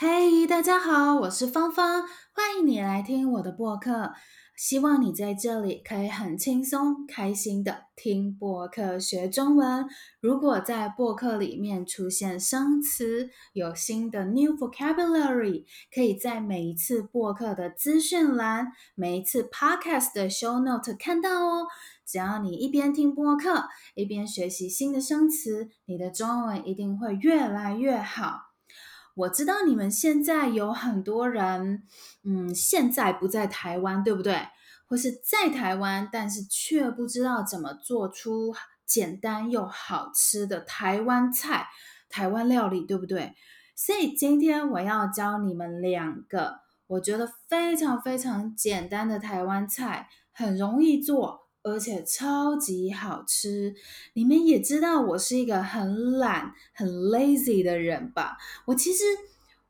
嘿大家好，我是芳芳，欢迎你来听我的播客。希望你在这里可以很轻松、开心的听播客学中文。如果在播客里面出现生词，有新的 new vocabulary，可以在每一次播客的资讯栏、每一次 podcast 的 show note 看到哦。只要你一边听播客，一边学习新的生词，你的中文一定会越来越好。我知道你们现在有很多人，嗯，现在不在台湾，对不对？或是在台湾，但是却不知道怎么做出简单又好吃的台湾菜、台湾料理，对不对？所以今天我要教你们两个我觉得非常非常简单的台湾菜，很容易做。而且超级好吃，你们也知道我是一个很懒、很 lazy 的人吧？我其实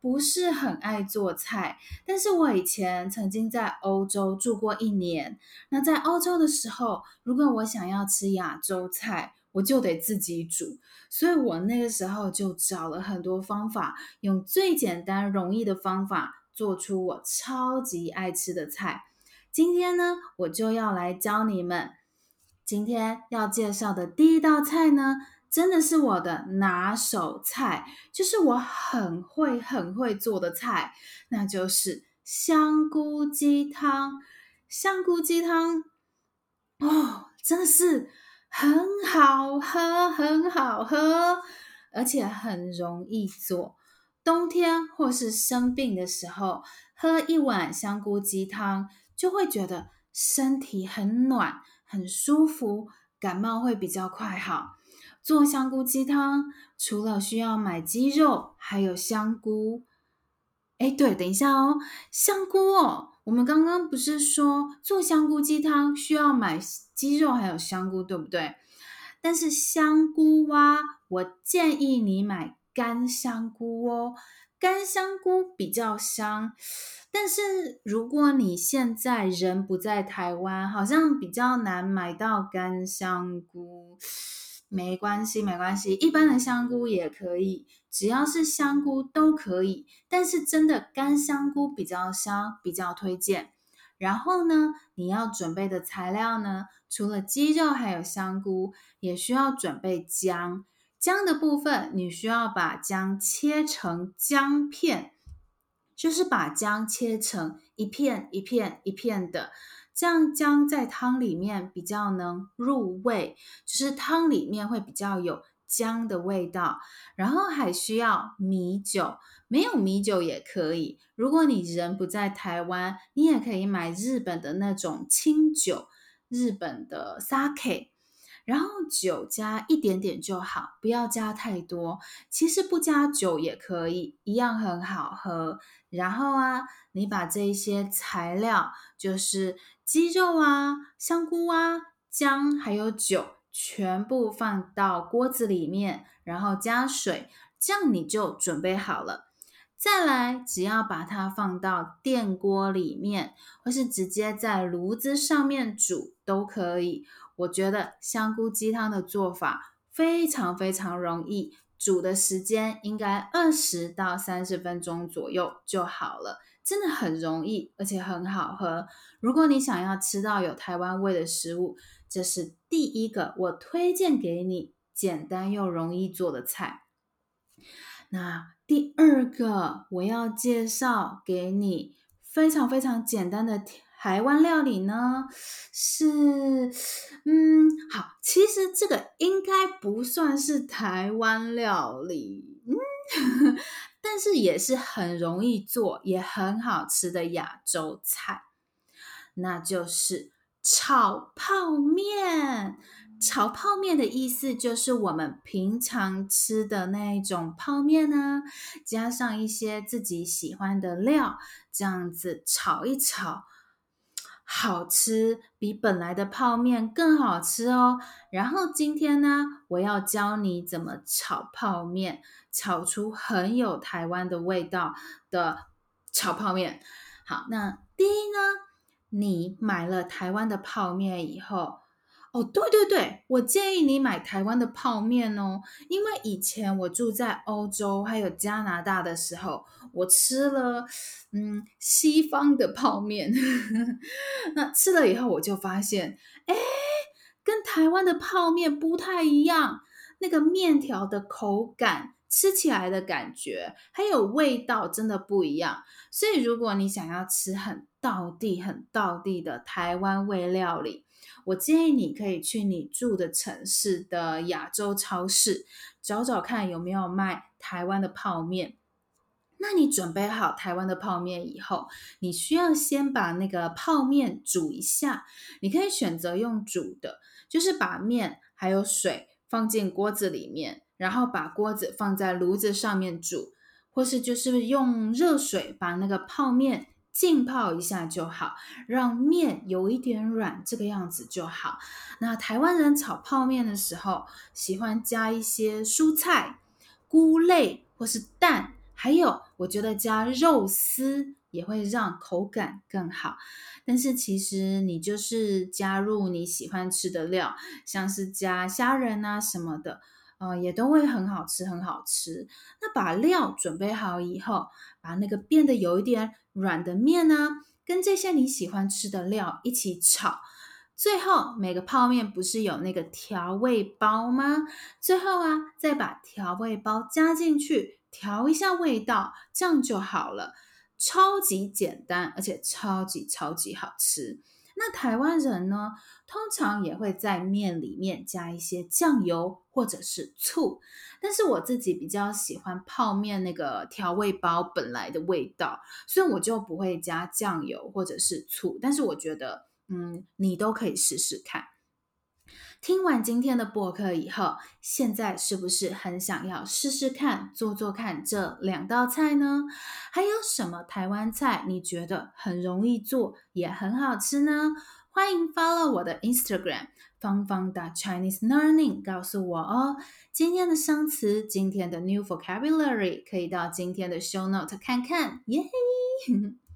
不是很爱做菜，但是我以前曾经在欧洲住过一年。那在欧洲的时候，如果我想要吃亚洲菜，我就得自己煮，所以我那个时候就找了很多方法，用最简单、容易的方法做出我超级爱吃的菜。今天呢，我就要来教你们。今天要介绍的第一道菜呢，真的是我的拿手菜，就是我很会很会做的菜，那就是香菇鸡汤。香菇鸡汤，哦，真的是很好喝，很好喝，而且很容易做。冬天或是生病的时候，喝一碗香菇鸡汤。就会觉得身体很暖，很舒服，感冒会比较快好。做香菇鸡汤，除了需要买鸡肉，还有香菇。哎，对，等一下哦，香菇哦，我们刚刚不是说做香菇鸡汤需要买鸡肉还有香菇，对不对？但是香菇啊，我建议你买干香菇哦。干香菇比较香，但是如果你现在人不在台湾，好像比较难买到干香菇。没关系，没关系，一般的香菇也可以，只要是香菇都可以。但是真的干香菇比较香，比较推荐。然后呢，你要准备的材料呢，除了鸡肉还有香菇，也需要准备姜。姜的部分，你需要把姜切成姜片，就是把姜切成一片一片一片的，这样姜在汤里面比较能入味，就是汤里面会比较有姜的味道。然后还需要米酒，没有米酒也可以。如果你人不在台湾，你也可以买日本的那种清酒，日本的 sake。然后酒加一点点就好，不要加太多。其实不加酒也可以，一样很好喝。然后啊，你把这一些材料，就是鸡肉啊、香菇啊、姜还有酒，全部放到锅子里面，然后加水，这样你就准备好了。再来，只要把它放到电锅里面，或是直接在炉子上面煮都可以。我觉得香菇鸡汤的做法非常非常容易，煮的时间应该二十到三十分钟左右就好了，真的很容易，而且很好喝。如果你想要吃到有台湾味的食物，这是第一个我推荐给你简单又容易做的菜。那第二个我要介绍给你非常非常简单的。台湾料理呢是，实这个应该不算是台湾料理，嗯，但是也是很容易做，也很好吃的亚洲菜，那就是炒泡面。炒泡面的意思就是我们平常吃的那一种泡面呢，加上一些自己喜欢的料，这样子炒一炒。好吃，比本来的泡面更好吃哦。然后今天呢，我要教你怎么炒泡面，炒出很有台湾的味道的炒泡面。好，那第一呢，你买了台湾的泡面以后，哦，对对对，我建议你买台湾的泡面哦，因为以前我住在欧洲还有加拿大的时候，我吃了嗯西方的泡面，那吃了以后我就发现，哎，跟台湾的泡面不太一样，那个面条的口感。吃起来的感觉还有味道真的不一样，所以如果你想要吃很道地、很道地的台湾味料理，我建议你可以去你住的城市的亚洲超市找找看有没有卖台湾的泡面。那你准备好台湾的泡面以后，你需要先把那个泡面煮一下。你可以选择用煮的，就是把面还有水放进锅子里面。然后把锅子放在炉子上面煮，或是就是用热水把那个泡面浸泡一下就好，让面有一点软，这个样子就好。那台湾人炒泡面的时候，喜欢加一些蔬菜、菇类或是蛋，还有我觉得加肉丝也会让口感更好。但是其实你就是加入你喜欢吃的料，像是加虾仁啊什么的。呃，也都会很好吃，很好吃。那把料准备好以后，把那个变得有一点软的面呢，跟这些你喜欢吃的料一起炒。最后，每个泡面不是有那个调味包吗？最后啊，再把调味包加进去，调一下味道，这样就好了。超级简单，而且超级超级好吃。那台湾人呢，通常也会在面里面加一些酱油或者是醋，但是我自己比较喜欢泡面那个调味包本来的味道，所以我就不会加酱油或者是醋。但是我觉得，嗯，你都可以试试看。听完今天的播客以后，现在是不是很想要试试看做做看这两道菜呢？还有什么台湾菜你觉得很容易做也很好吃呢？欢迎 follow 我的 Instagram 芳芳的 Chinese Learning，告诉我哦。今天的生词，今天的 New Vocabulary 可以到今天的 Show Note 看看，耶嘿！